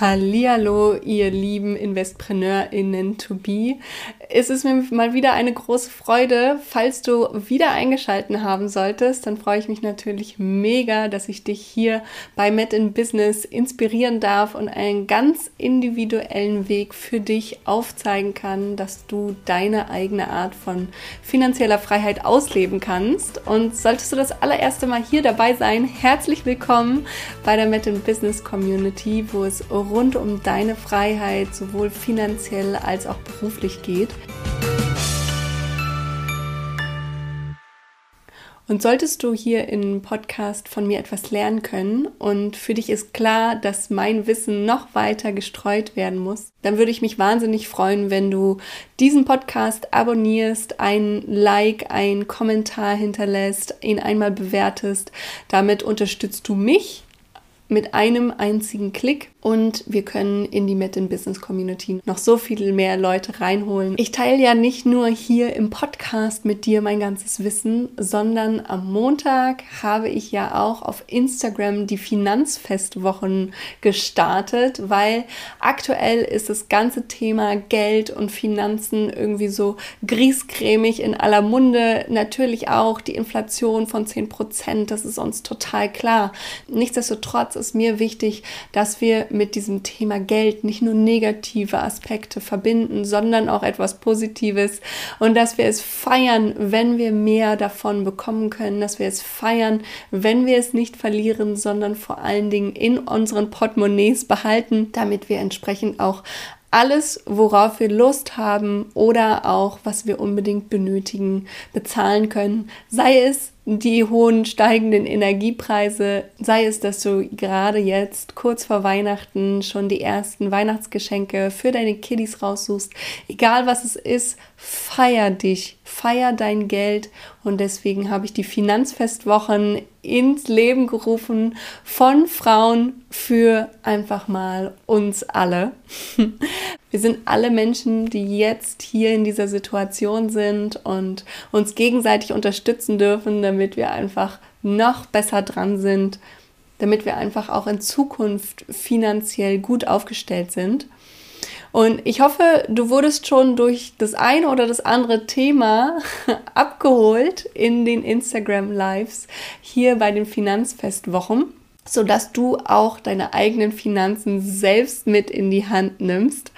Hallihallo, ihr lieben InvestpreneurInnen to be. Es ist mir mal wieder eine große Freude. Falls du wieder eingeschalten haben solltest, dann freue ich mich natürlich mega, dass ich dich hier bei Met in Business inspirieren darf und einen ganz individuellen Weg für dich aufzeigen kann, dass du deine eigene Art von finanzieller Freiheit ausleben kannst. Und solltest du das allererste Mal hier dabei sein, herzlich willkommen bei der Met in Business Community, wo es rund um deine Freiheit sowohl finanziell als auch beruflich geht. Und solltest du hier im Podcast von mir etwas lernen können und für dich ist klar, dass mein Wissen noch weiter gestreut werden muss, dann würde ich mich wahnsinnig freuen, wenn du diesen Podcast abonnierst, ein Like, ein Kommentar hinterlässt, ihn einmal bewertest. Damit unterstützt du mich mit einem einzigen Klick und wir können in die Met in Business Community noch so viel mehr Leute reinholen. Ich teile ja nicht nur hier im Podcast mit dir mein ganzes Wissen, sondern am Montag habe ich ja auch auf Instagram die Finanzfestwochen gestartet, weil aktuell ist das ganze Thema Geld und Finanzen irgendwie so griesgrämig in aller Munde. Natürlich auch die Inflation von 10 Prozent, das ist uns total klar. Nichtsdestotrotz Ansatz ist mir wichtig, dass wir mit diesem Thema Geld nicht nur negative Aspekte verbinden, sondern auch etwas Positives und dass wir es feiern, wenn wir mehr davon bekommen können, dass wir es feiern, wenn wir es nicht verlieren, sondern vor allen Dingen in unseren Portemonnaies behalten, damit wir entsprechend auch alles, worauf wir Lust haben oder auch was wir unbedingt benötigen, bezahlen können. Sei es die hohen steigenden Energiepreise, sei es, dass du gerade jetzt kurz vor Weihnachten schon die ersten Weihnachtsgeschenke für deine Kiddies raussuchst, egal was es ist, feier dich, feier dein Geld und deswegen habe ich die Finanzfestwochen ins Leben gerufen von Frauen für einfach mal uns alle. Wir sind alle Menschen, die jetzt hier in dieser Situation sind und uns gegenseitig unterstützen dürfen, damit wir einfach noch besser dran sind, damit wir einfach auch in Zukunft finanziell gut aufgestellt sind. Und ich hoffe, du wurdest schon durch das eine oder das andere Thema abgeholt in den Instagram Lives hier bei den Finanzfestwochen, sodass du auch deine eigenen Finanzen selbst mit in die Hand nimmst.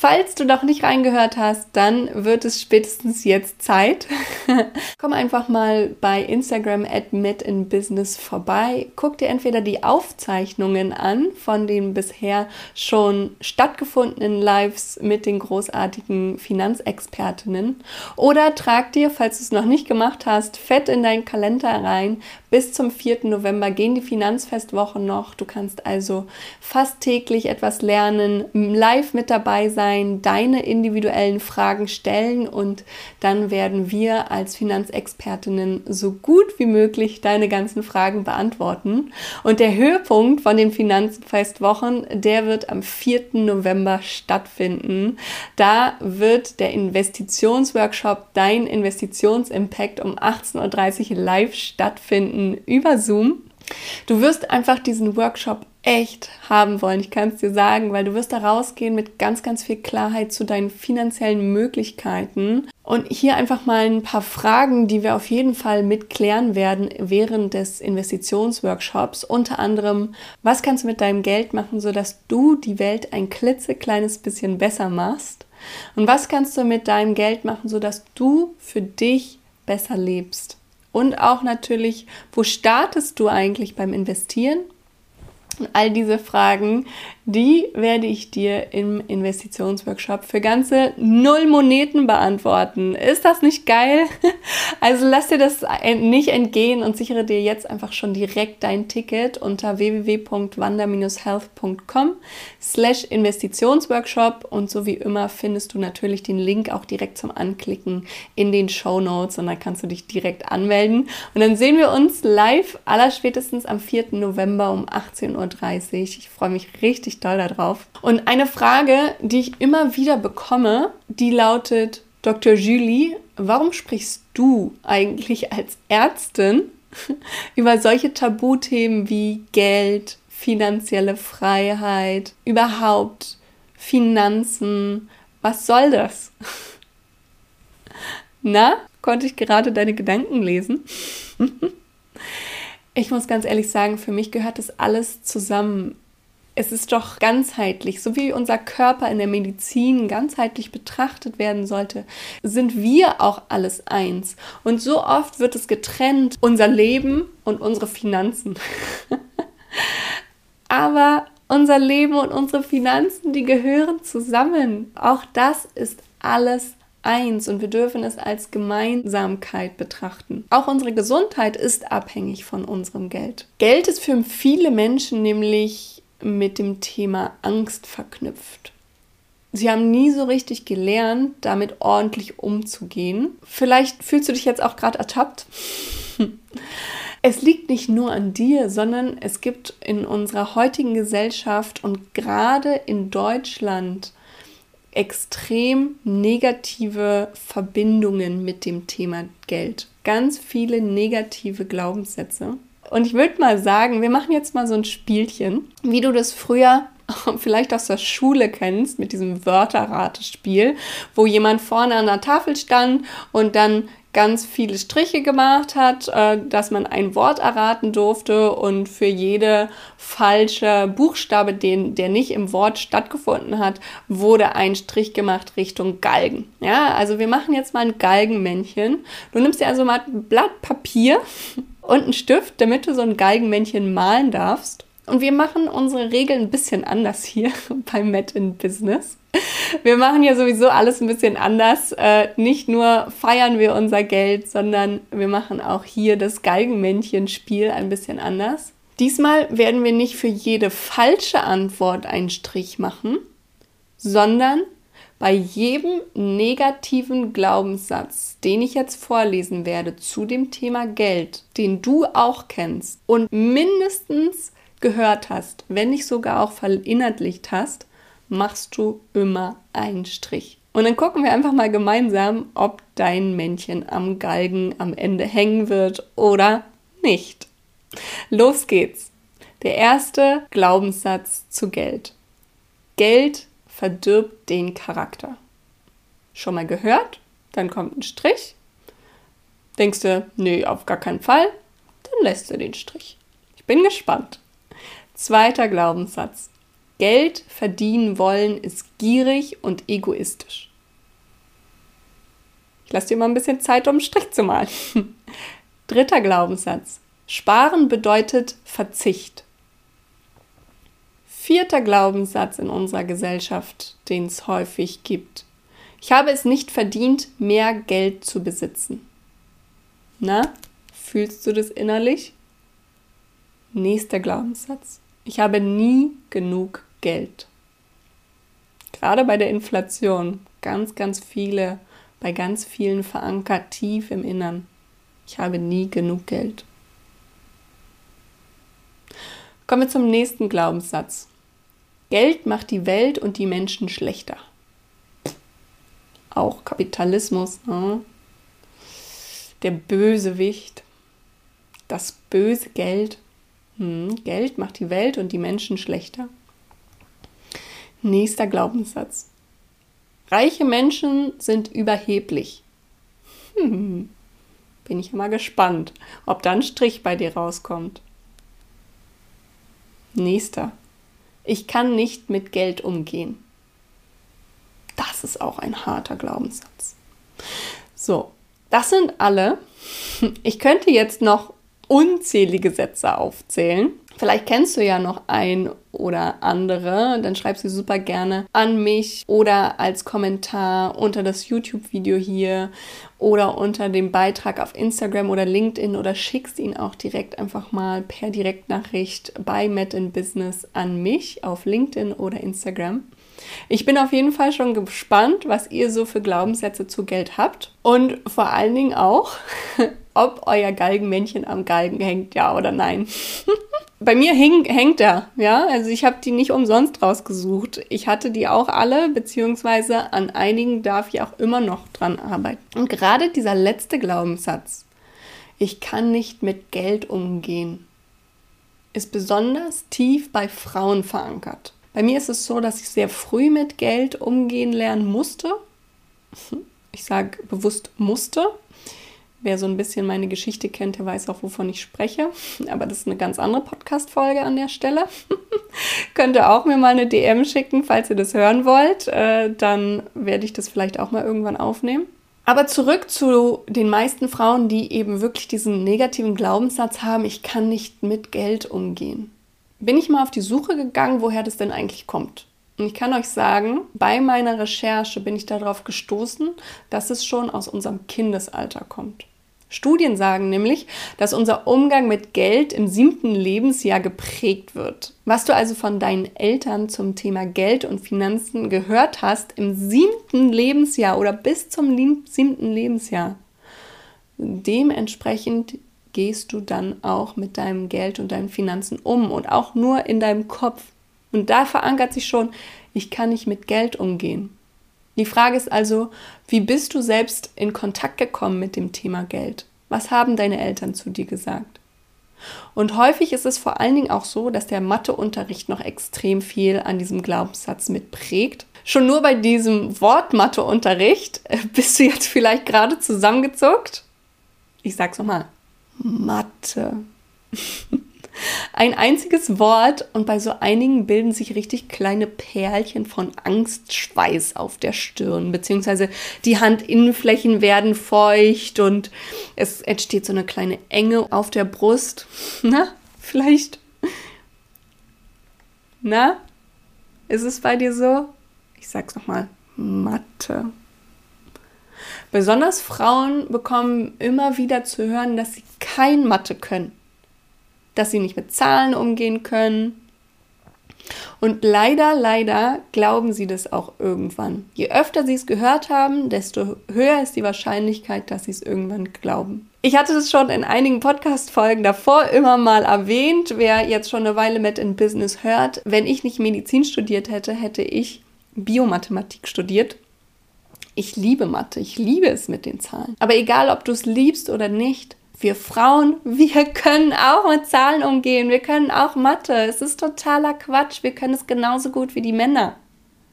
Falls du noch nicht reingehört hast, dann wird es spätestens jetzt Zeit. Komm einfach mal bei Instagram at Business vorbei. Guck dir entweder die Aufzeichnungen an von den bisher schon stattgefundenen Lives mit den großartigen Finanzexpertinnen oder trag dir, falls du es noch nicht gemacht hast, fett in deinen Kalender rein. Bis zum 4. November gehen die Finanzfestwochen noch. Du kannst also fast täglich etwas lernen, live mit dabei sein sein, deine individuellen Fragen stellen und dann werden wir als Finanzexpertinnen so gut wie möglich deine ganzen Fragen beantworten. Und der Höhepunkt von den Finanzfestwochen, der wird am 4. November stattfinden. Da wird der Investitionsworkshop Dein Investitionsimpact um 18.30 Uhr live stattfinden über Zoom. Du wirst einfach diesen Workshop echt haben wollen. Ich kann es dir sagen, weil du wirst da rausgehen mit ganz, ganz viel Klarheit zu deinen finanziellen Möglichkeiten. Und hier einfach mal ein paar Fragen, die wir auf jeden Fall mitklären werden während des Investitionsworkshops. Unter anderem, was kannst du mit deinem Geld machen, sodass du die Welt ein klitzekleines bisschen besser machst? Und was kannst du mit deinem Geld machen, sodass du für dich besser lebst? Und auch natürlich, wo startest du eigentlich beim Investieren? All diese Fragen, die werde ich dir im Investitionsworkshop für ganze null Moneten beantworten. Ist das nicht geil? Also lass dir das nicht entgehen und sichere dir jetzt einfach schon direkt dein Ticket unter www.wander-health.com slash Investitionsworkshop und so wie immer findest du natürlich den Link auch direkt zum Anklicken in den Show Notes und dann kannst du dich direkt anmelden und dann sehen wir uns live allerspätestens am 4. November um 18.30 Uhr. Ich freue mich richtig doll darauf. Und eine Frage, die ich immer wieder bekomme, die lautet, Dr. Julie, warum sprichst du eigentlich als Ärztin über solche Tabuthemen wie Geld, finanzielle Freiheit, überhaupt Finanzen. Was soll das? Na, konnte ich gerade deine Gedanken lesen? ich muss ganz ehrlich sagen, für mich gehört das alles zusammen. Es ist doch ganzheitlich, so wie unser Körper in der Medizin ganzheitlich betrachtet werden sollte, sind wir auch alles eins. Und so oft wird es getrennt, unser Leben und unsere Finanzen. Aber unser Leben und unsere Finanzen, die gehören zusammen. Auch das ist alles eins und wir dürfen es als Gemeinsamkeit betrachten. Auch unsere Gesundheit ist abhängig von unserem Geld. Geld ist für viele Menschen nämlich mit dem Thema Angst verknüpft. Sie haben nie so richtig gelernt, damit ordentlich umzugehen. Vielleicht fühlst du dich jetzt auch gerade ertappt. Es liegt nicht nur an dir, sondern es gibt in unserer heutigen Gesellschaft und gerade in Deutschland extrem negative Verbindungen mit dem Thema Geld. Ganz viele negative Glaubenssätze. Und ich würde mal sagen, wir machen jetzt mal so ein Spielchen, wie du das früher vielleicht aus der Schule kennst, mit diesem Wörterratespiel, wo jemand vorne an der Tafel stand und dann ganz viele Striche gemacht hat, äh, dass man ein Wort erraten durfte und für jede falsche Buchstabe, den, der nicht im Wort stattgefunden hat, wurde ein Strich gemacht Richtung Galgen. Ja, also wir machen jetzt mal ein Galgenmännchen. Du nimmst dir also mal ein Blatt Papier und einen Stift, damit du so ein Galgenmännchen malen darfst. Und wir machen unsere Regeln ein bisschen anders hier beim Met in Business. Wir machen ja sowieso alles ein bisschen anders. Äh, nicht nur feiern wir unser Geld, sondern wir machen auch hier das Geigenmännchen-Spiel ein bisschen anders. Diesmal werden wir nicht für jede falsche Antwort einen Strich machen, sondern bei jedem negativen Glaubenssatz, den ich jetzt vorlesen werde zu dem Thema Geld, den du auch kennst und mindestens gehört hast, wenn nicht sogar auch verinnerlicht hast, machst du immer einen Strich. Und dann gucken wir einfach mal gemeinsam, ob dein Männchen am Galgen am Ende hängen wird oder nicht. Los geht's. Der erste Glaubenssatz zu Geld. Geld verdirbt den Charakter. Schon mal gehört? Dann kommt ein Strich. Denkst du, nee, auf gar keinen Fall? Dann lässt du den Strich. Ich bin gespannt. Zweiter Glaubenssatz. Geld verdienen wollen ist gierig und egoistisch. Ich lasse dir mal ein bisschen Zeit, um einen Strich zu malen. Dritter Glaubenssatz. Sparen bedeutet Verzicht. Vierter Glaubenssatz in unserer Gesellschaft, den es häufig gibt. Ich habe es nicht verdient, mehr Geld zu besitzen. Na, fühlst du das innerlich? Nächster Glaubenssatz. Ich habe nie genug Geld. Gerade bei der Inflation, ganz, ganz viele, bei ganz vielen verankert tief im Innern. Ich habe nie genug Geld. Kommen wir zum nächsten Glaubenssatz. Geld macht die Welt und die Menschen schlechter. Auch Kapitalismus, ne? der Bösewicht, das böse Geld. Hm, Geld macht die Welt und die Menschen schlechter. Nächster Glaubenssatz. Reiche Menschen sind überheblich. Hm, bin ich mal gespannt, ob da ein Strich bei dir rauskommt. Nächster. Ich kann nicht mit Geld umgehen. Das ist auch ein harter Glaubenssatz. So, das sind alle. Ich könnte jetzt noch unzählige Sätze aufzählen. Vielleicht kennst du ja noch ein oder andere, dann schreib sie super gerne an mich oder als Kommentar unter das YouTube-Video hier oder unter dem Beitrag auf Instagram oder LinkedIn oder schickst ihn auch direkt einfach mal per Direktnachricht bei Met in Business an mich auf LinkedIn oder Instagram. Ich bin auf jeden Fall schon gespannt, was ihr so für Glaubenssätze zu Geld habt und vor allen Dingen auch, ob euer Galgenmännchen am Galgen hängt, ja oder nein. Bei mir hing, hängt er, ja. Also ich habe die nicht umsonst rausgesucht. Ich hatte die auch alle, beziehungsweise an einigen darf ich auch immer noch dran arbeiten. Und gerade dieser letzte Glaubenssatz, ich kann nicht mit Geld umgehen, ist besonders tief bei Frauen verankert. Bei mir ist es so, dass ich sehr früh mit Geld umgehen lernen musste. Ich sage bewusst musste. Wer so ein bisschen meine Geschichte kennt, der weiß auch, wovon ich spreche. Aber das ist eine ganz andere Podcast-Folge an der Stelle. Könnt ihr auch mir mal eine DM schicken, falls ihr das hören wollt. Äh, dann werde ich das vielleicht auch mal irgendwann aufnehmen. Aber zurück zu den meisten Frauen, die eben wirklich diesen negativen Glaubenssatz haben, ich kann nicht mit Geld umgehen. Bin ich mal auf die Suche gegangen, woher das denn eigentlich kommt. Und ich kann euch sagen, bei meiner Recherche bin ich darauf gestoßen, dass es schon aus unserem Kindesalter kommt. Studien sagen nämlich, dass unser Umgang mit Geld im siebten Lebensjahr geprägt wird. Was du also von deinen Eltern zum Thema Geld und Finanzen gehört hast im siebten Lebensjahr oder bis zum siebten Lebensjahr, dementsprechend gehst du dann auch mit deinem Geld und deinen Finanzen um und auch nur in deinem Kopf. Und da verankert sich schon, ich kann nicht mit Geld umgehen. Die Frage ist also, wie bist du selbst in Kontakt gekommen mit dem Thema Geld? Was haben deine Eltern zu dir gesagt? Und häufig ist es vor allen Dingen auch so, dass der Matheunterricht noch extrem viel an diesem Glaubenssatz mitprägt. Schon nur bei diesem Wort Matheunterricht äh, bist du jetzt vielleicht gerade zusammengezuckt. Ich sag's nochmal. Mathe. Ein einziges Wort und bei so einigen bilden sich richtig kleine Perlchen von Angstschweiß auf der Stirn, beziehungsweise die Handinnenflächen werden feucht und es entsteht so eine kleine Enge auf der Brust. Na, vielleicht. Na, ist es bei dir so? Ich sag's nochmal. Mathe. Besonders Frauen bekommen immer wieder zu hören, dass sie kein Mathe können dass sie nicht mit Zahlen umgehen können. Und leider, leider glauben sie das auch irgendwann. Je öfter sie es gehört haben, desto höher ist die Wahrscheinlichkeit, dass sie es irgendwann glauben. Ich hatte es schon in einigen Podcast-Folgen davor immer mal erwähnt. Wer jetzt schon eine Weile mit in Business hört, wenn ich nicht Medizin studiert hätte, hätte ich Biomathematik studiert. Ich liebe Mathe, ich liebe es mit den Zahlen. Aber egal, ob du es liebst oder nicht, wir Frauen, wir können auch mit Zahlen umgehen, wir können auch Mathe. Es ist totaler Quatsch, wir können es genauso gut wie die Männer.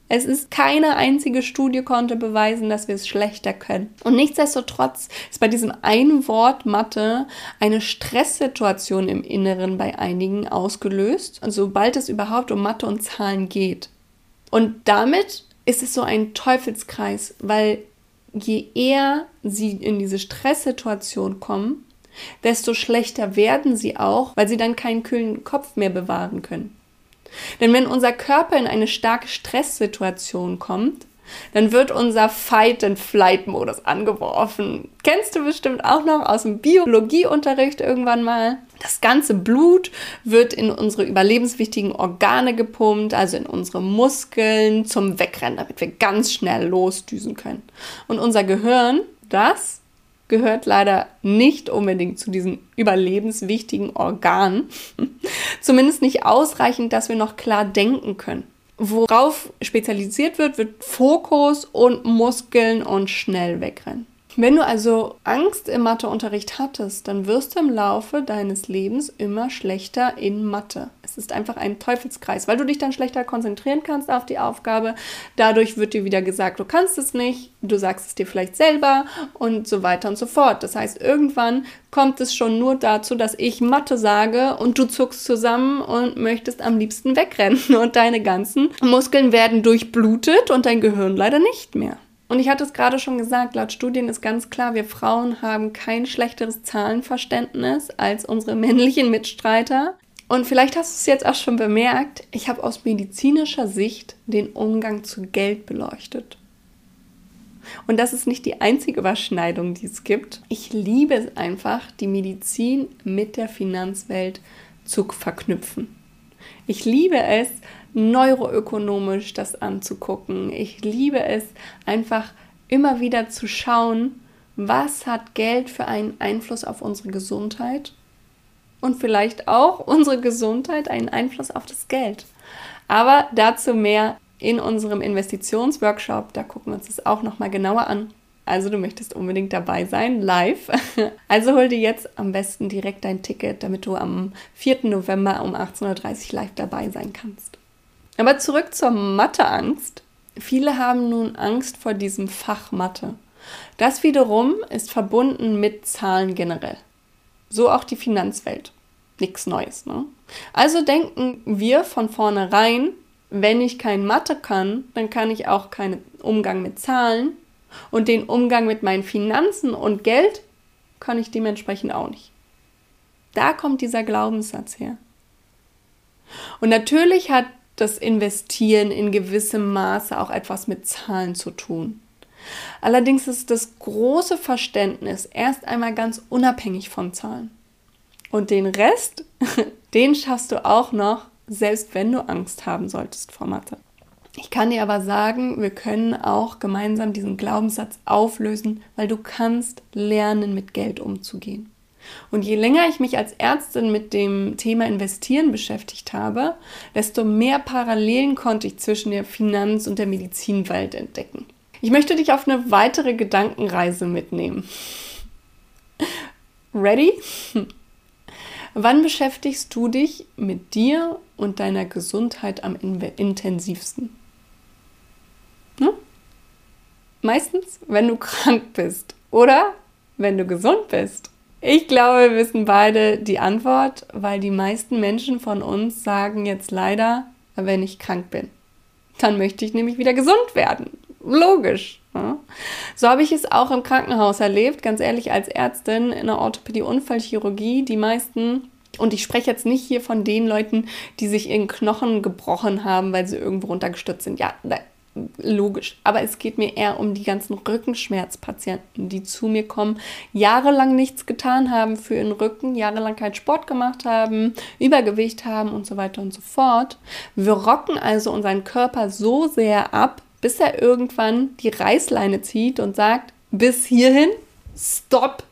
Es ist keine einzige Studie konnte beweisen, dass wir es schlechter können. Und nichtsdestotrotz ist bei diesem einen Wort Mathe eine Stresssituation im Inneren bei einigen ausgelöst, sobald es überhaupt um Mathe und Zahlen geht. Und damit ist es so ein Teufelskreis, weil je eher sie in diese Stresssituation kommen, desto schlechter werden sie auch, weil sie dann keinen kühlen Kopf mehr bewahren können. Denn wenn unser Körper in eine starke Stresssituation kommt, dann wird unser Fight-and-Flight-Modus angeworfen. Kennst du bestimmt auch noch aus dem Biologieunterricht irgendwann mal. Das ganze Blut wird in unsere überlebenswichtigen Organe gepumpt, also in unsere Muskeln zum Wegrennen, damit wir ganz schnell losdüsen können. Und unser Gehirn, das gehört leider nicht unbedingt zu diesen überlebenswichtigen Organen. Zumindest nicht ausreichend, dass wir noch klar denken können. Worauf spezialisiert wird, wird Fokus und Muskeln und schnell wegrennen. Wenn du also Angst im Matheunterricht hattest, dann wirst du im Laufe deines Lebens immer schlechter in Mathe. Es ist einfach ein Teufelskreis, weil du dich dann schlechter konzentrieren kannst auf die Aufgabe. Dadurch wird dir wieder gesagt, du kannst es nicht, du sagst es dir vielleicht selber und so weiter und so fort. Das heißt, irgendwann kommt es schon nur dazu, dass ich Mathe sage und du zuckst zusammen und möchtest am liebsten wegrennen und deine ganzen Muskeln werden durchblutet und dein Gehirn leider nicht mehr. Und ich hatte es gerade schon gesagt, laut Studien ist ganz klar, wir Frauen haben kein schlechteres Zahlenverständnis als unsere männlichen Mitstreiter. Und vielleicht hast du es jetzt auch schon bemerkt, ich habe aus medizinischer Sicht den Umgang zu Geld beleuchtet. Und das ist nicht die einzige Überschneidung, die es gibt. Ich liebe es einfach, die Medizin mit der Finanzwelt zu verknüpfen. Ich liebe es, neuroökonomisch das anzugucken. Ich liebe es einfach immer wieder zu schauen, was hat Geld für einen Einfluss auf unsere Gesundheit und vielleicht auch unsere Gesundheit einen Einfluss auf das Geld. Aber dazu mehr in unserem Investitionsworkshop, da gucken wir uns das auch noch mal genauer an. Also du möchtest unbedingt dabei sein, live. Also hol dir jetzt am besten direkt dein Ticket, damit du am 4. November um 18.30 Uhr live dabei sein kannst. Aber zurück zur Matheangst. Viele haben nun Angst vor diesem Fach Mathe. Das wiederum ist verbunden mit Zahlen generell. So auch die Finanzwelt. Nichts Neues, ne? Also denken wir von vornherein, wenn ich kein Mathe kann, dann kann ich auch keinen Umgang mit Zahlen und den Umgang mit meinen Finanzen und Geld kann ich dementsprechend auch nicht. Da kommt dieser Glaubenssatz her. Und natürlich hat das Investieren in gewissem Maße auch etwas mit Zahlen zu tun. Allerdings ist das große Verständnis erst einmal ganz unabhängig von Zahlen. Und den Rest, den schaffst du auch noch, selbst wenn du Angst haben solltest vor Mathe. Ich kann dir aber sagen, wir können auch gemeinsam diesen Glaubenssatz auflösen, weil du kannst lernen, mit Geld umzugehen. Und je länger ich mich als Ärztin mit dem Thema Investieren beschäftigt habe, desto mehr Parallelen konnte ich zwischen der Finanz- und der Medizinwelt entdecken. Ich möchte dich auf eine weitere Gedankenreise mitnehmen. Ready? Wann beschäftigst du dich mit dir und deiner Gesundheit am intensivsten? Hm? Meistens, wenn du krank bist oder wenn du gesund bist. Ich glaube, wir wissen beide die Antwort, weil die meisten Menschen von uns sagen jetzt leider, wenn ich krank bin. Dann möchte ich nämlich wieder gesund werden. Logisch. Ja. So habe ich es auch im Krankenhaus erlebt, ganz ehrlich, als Ärztin in der Orthopädie-Unfallchirurgie. Die meisten, und ich spreche jetzt nicht hier von den Leuten, die sich ihren Knochen gebrochen haben, weil sie irgendwo runtergestürzt sind. Ja, logisch. Aber es geht mir eher um die ganzen Rückenschmerzpatienten, die zu mir kommen, jahrelang nichts getan haben für ihren Rücken, jahrelang keinen Sport gemacht haben, Übergewicht haben und so weiter und so fort. Wir rocken also unseren Körper so sehr ab, bis er irgendwann die Reißleine zieht und sagt, bis hierhin, stopp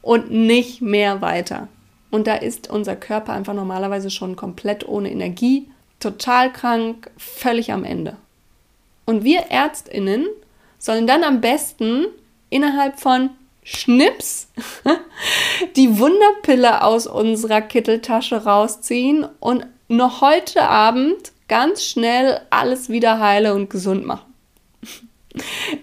und nicht mehr weiter. Und da ist unser Körper einfach normalerweise schon komplett ohne Energie, total krank, völlig am Ende. Und wir Ärztinnen sollen dann am besten innerhalb von Schnips die Wunderpille aus unserer Kitteltasche rausziehen und noch heute Abend ganz schnell alles wieder heile und gesund machen.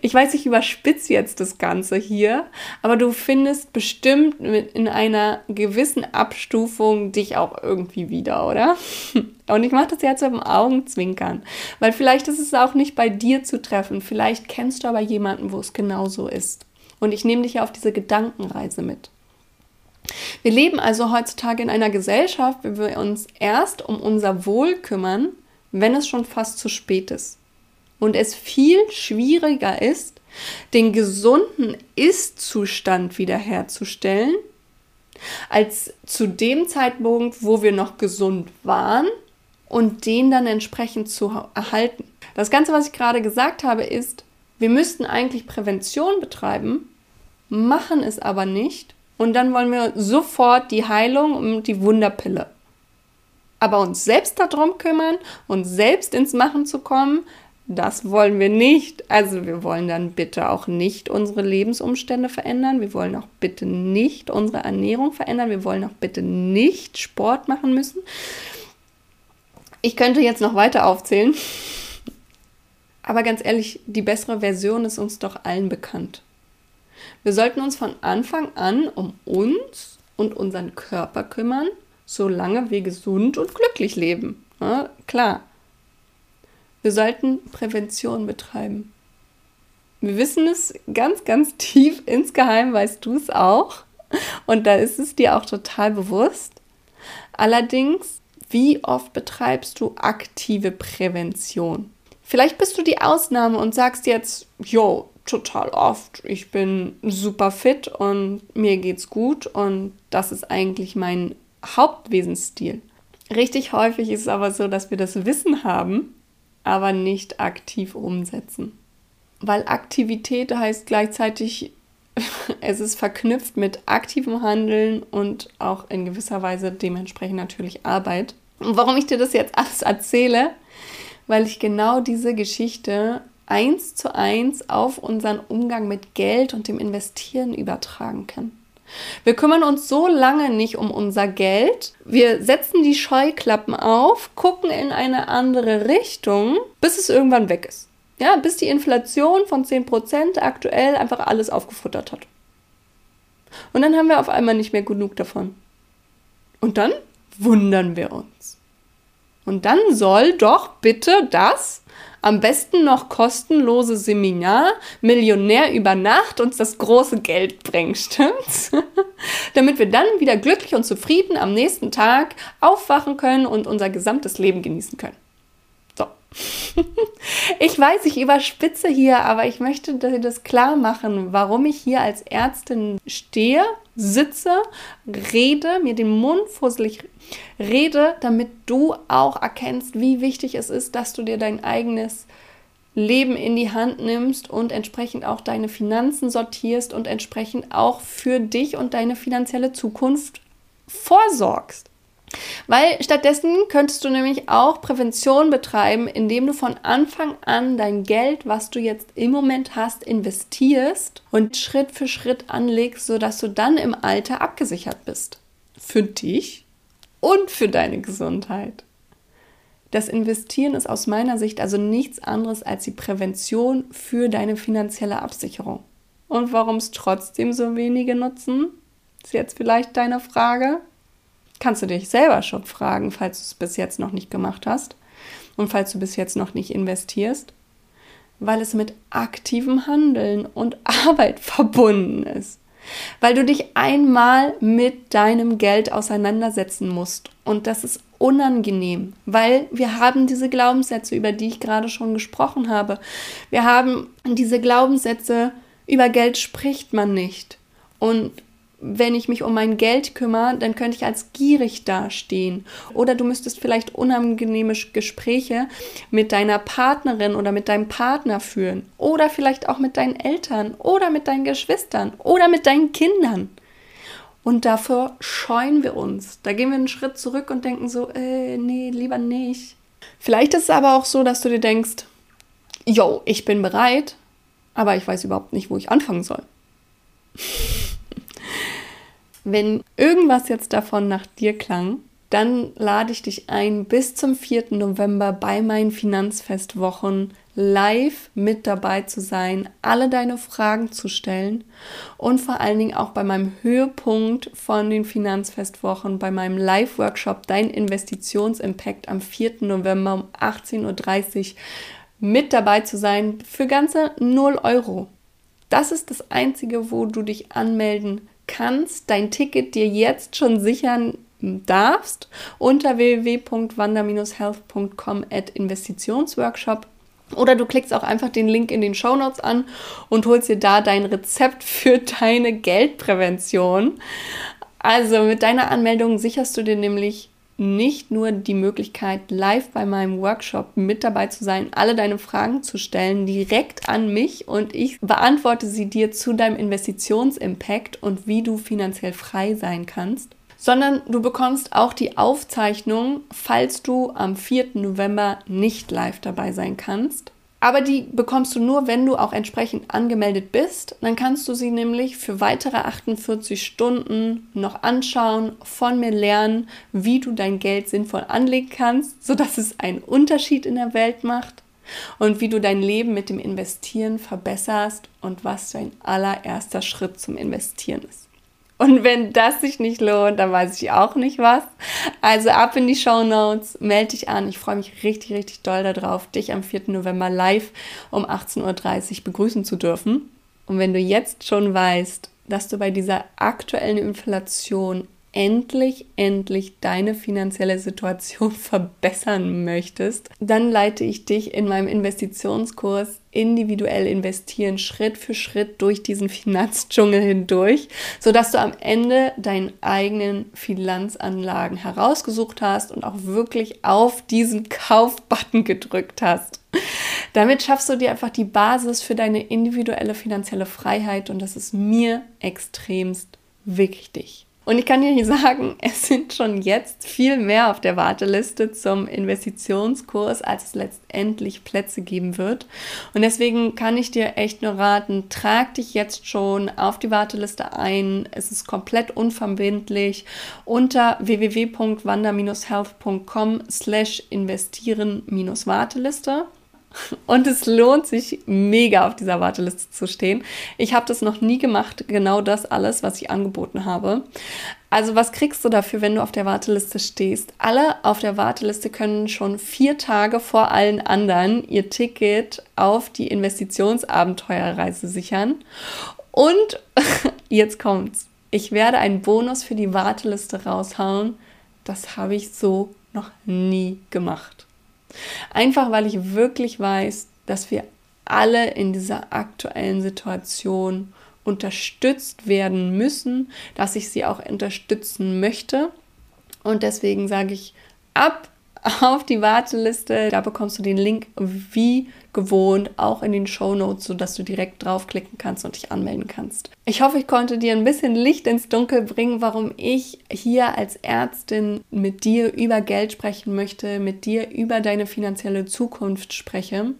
Ich weiß, ich überspitze jetzt das Ganze hier, aber du findest bestimmt in einer gewissen Abstufung dich auch irgendwie wieder, oder? Und ich mache das jetzt mit dem Augenzwinkern, weil vielleicht ist es auch nicht bei dir zu treffen. Vielleicht kennst du aber jemanden, wo es genauso ist. Und ich nehme dich ja auf diese Gedankenreise mit. Wir leben also heutzutage in einer Gesellschaft, wo wir uns erst um unser Wohl kümmern, wenn es schon fast zu spät ist und es viel schwieriger ist, den gesunden Ist-Zustand wiederherzustellen, als zu dem Zeitpunkt, wo wir noch gesund waren und den dann entsprechend zu erhalten. Das Ganze, was ich gerade gesagt habe, ist, wir müssten eigentlich Prävention betreiben, machen es aber nicht und dann wollen wir sofort die Heilung und die Wunderpille. Aber uns selbst darum kümmern, uns selbst ins Machen zu kommen, das wollen wir nicht. Also wir wollen dann bitte auch nicht unsere Lebensumstände verändern. Wir wollen auch bitte nicht unsere Ernährung verändern. Wir wollen auch bitte nicht Sport machen müssen. Ich könnte jetzt noch weiter aufzählen. Aber ganz ehrlich, die bessere Version ist uns doch allen bekannt. Wir sollten uns von Anfang an um uns und unseren Körper kümmern, solange wir gesund und glücklich leben. Ja, klar, wir sollten Prävention betreiben. Wir wissen es ganz, ganz tief insgeheim, weißt du es auch. Und da ist es dir auch total bewusst. Allerdings, wie oft betreibst du aktive Prävention? Vielleicht bist du die Ausnahme und sagst jetzt, jo, total oft. Ich bin super fit und mir geht's gut und das ist eigentlich mein Hauptwesensstil. Richtig häufig ist es aber so, dass wir das Wissen haben, aber nicht aktiv umsetzen. Weil Aktivität heißt gleichzeitig, es ist verknüpft mit aktivem Handeln und auch in gewisser Weise dementsprechend natürlich Arbeit. Und warum ich dir das jetzt alles erzähle, weil ich genau diese Geschichte eins zu eins auf unseren Umgang mit Geld und dem Investieren übertragen können. Wir kümmern uns so lange nicht um unser Geld. Wir setzen die Scheuklappen auf, gucken in eine andere Richtung, bis es irgendwann weg ist. Ja, bis die Inflation von 10% aktuell einfach alles aufgefuttert hat. Und dann haben wir auf einmal nicht mehr genug davon. Und dann wundern wir uns. Und dann soll doch bitte das am besten noch kostenlose Seminar Millionär über Nacht uns das große Geld bringt, stimmt's? Damit wir dann wieder glücklich und zufrieden am nächsten Tag aufwachen können und unser gesamtes Leben genießen können. Ich weiß, ich überspitze hier, aber ich möchte das klar machen, warum ich hier als Ärztin stehe, sitze, rede, mir den Mund fusselig rede, damit du auch erkennst, wie wichtig es ist, dass du dir dein eigenes Leben in die Hand nimmst und entsprechend auch deine Finanzen sortierst und entsprechend auch für dich und deine finanzielle Zukunft vorsorgst. Weil stattdessen könntest du nämlich auch Prävention betreiben, indem du von Anfang an dein Geld, was du jetzt im Moment hast, investierst und Schritt für Schritt anlegst, sodass du dann im Alter abgesichert bist. Für dich und für deine Gesundheit. Das Investieren ist aus meiner Sicht also nichts anderes als die Prävention für deine finanzielle Absicherung. Und warum es trotzdem so wenige nutzen? Ist jetzt vielleicht deine Frage? Kannst du dich selber schon fragen, falls du es bis jetzt noch nicht gemacht hast und falls du bis jetzt noch nicht investierst, weil es mit aktivem Handeln und Arbeit verbunden ist. Weil du dich einmal mit deinem Geld auseinandersetzen musst. Und das ist unangenehm, weil wir haben diese Glaubenssätze, über die ich gerade schon gesprochen habe. Wir haben diese Glaubenssätze, über Geld spricht man nicht. Und wenn ich mich um mein Geld kümmere, dann könnte ich als gierig dastehen. Oder du müsstest vielleicht unangenehme Gespräche mit deiner Partnerin oder mit deinem Partner führen. Oder vielleicht auch mit deinen Eltern oder mit deinen Geschwistern oder mit deinen Kindern. Und dafür scheuen wir uns. Da gehen wir einen Schritt zurück und denken so, äh, nee, lieber nicht. Vielleicht ist es aber auch so, dass du dir denkst, yo, ich bin bereit, aber ich weiß überhaupt nicht, wo ich anfangen soll. Wenn irgendwas jetzt davon nach dir klang, dann lade ich dich ein, bis zum 4. November bei meinen Finanzfestwochen live mit dabei zu sein, alle deine Fragen zu stellen und vor allen Dingen auch bei meinem Höhepunkt von den Finanzfestwochen, bei meinem Live-Workshop Dein Investitionsimpact am 4. November um 18.30 Uhr mit dabei zu sein für ganze 0 Euro. Das ist das Einzige, wo du dich anmelden kannst, dein Ticket dir jetzt schon sichern darfst unter www.wander-health.com at Investitionsworkshop. Oder du klickst auch einfach den Link in den Show Notes an und holst dir da dein Rezept für deine Geldprävention. Also mit deiner Anmeldung sicherst du dir nämlich nicht nur die Möglichkeit, live bei meinem Workshop mit dabei zu sein, alle deine Fragen zu stellen, direkt an mich und ich beantworte sie dir zu deinem Investitionsimpact und wie du finanziell frei sein kannst, sondern du bekommst auch die Aufzeichnung, falls du am 4. November nicht live dabei sein kannst. Aber die bekommst du nur, wenn du auch entsprechend angemeldet bist. Dann kannst du sie nämlich für weitere 48 Stunden noch anschauen, von mir lernen, wie du dein Geld sinnvoll anlegen kannst, sodass es einen Unterschied in der Welt macht und wie du dein Leben mit dem Investieren verbesserst und was dein allererster Schritt zum Investieren ist. Und wenn das sich nicht lohnt, dann weiß ich auch nicht was. Also ab in die Show Notes, melde dich an. Ich freue mich richtig, richtig doll darauf, dich am 4. November live um 18.30 Uhr begrüßen zu dürfen. Und wenn du jetzt schon weißt, dass du bei dieser aktuellen Inflation endlich, endlich deine finanzielle Situation verbessern möchtest, dann leite ich dich in meinem Investitionskurs individuell investieren, Schritt für Schritt durch diesen Finanzdschungel hindurch, sodass du am Ende deinen eigenen Finanzanlagen herausgesucht hast und auch wirklich auf diesen Kaufbutton gedrückt hast. Damit schaffst du dir einfach die Basis für deine individuelle finanzielle Freiheit und das ist mir extremst wichtig. Und ich kann dir sagen, es sind schon jetzt viel mehr auf der Warteliste zum Investitionskurs, als es letztendlich Plätze geben wird. Und deswegen kann ich dir echt nur raten, trag dich jetzt schon auf die Warteliste ein. Es ist komplett unverbindlich unter www.wander-health.com slash investieren-warteliste. Und es lohnt sich mega auf dieser Warteliste zu stehen. Ich habe das noch nie gemacht, genau das alles, was ich angeboten habe. Also was kriegst du dafür, wenn du auf der Warteliste stehst? Alle auf der Warteliste können schon vier Tage vor allen anderen ihr Ticket auf die Investitionsabenteuerreise sichern. Und jetzt kommt's. Ich werde einen Bonus für die Warteliste raushauen. Das habe ich so noch nie gemacht. Einfach weil ich wirklich weiß, dass wir alle in dieser aktuellen Situation unterstützt werden müssen, dass ich sie auch unterstützen möchte. Und deswegen sage ich ab auf die Warteliste. Da bekommst du den Link wie gewohnt auch in den Show Notes, sodass du direkt draufklicken kannst und dich anmelden kannst. Ich hoffe, ich konnte dir ein bisschen Licht ins Dunkel bringen, warum ich hier als Ärztin mit dir über Geld sprechen möchte, mit dir über deine finanzielle Zukunft spreche.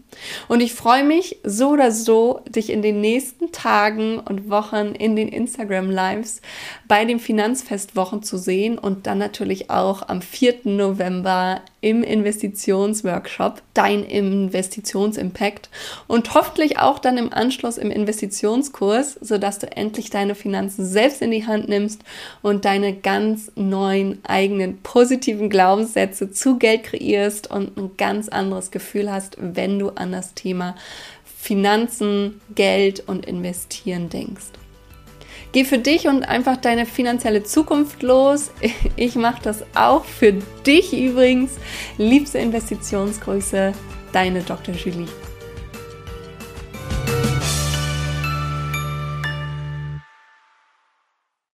Und ich freue mich so oder so, dich in den nächsten Tagen und Wochen in den Instagram Lives bei den Finanzfestwochen zu sehen und dann natürlich auch am 4. November im Investitionsworkshop, dein Investitionsimpact und hoffentlich auch dann im Anschluss im Investitionskurs, sodass du endlich deine Finanzen selbst in die Hand nimmst und deine ganz neuen eigenen positiven Glaubenssätze zu Geld kreierst und ein ganz anderes Gefühl hast, wenn du an das Thema Finanzen, Geld und Investieren denkst. Geh für dich und einfach deine finanzielle Zukunft los. Ich mache das auch für dich übrigens. Liebste Investitionsgröße, deine Dr. Julie.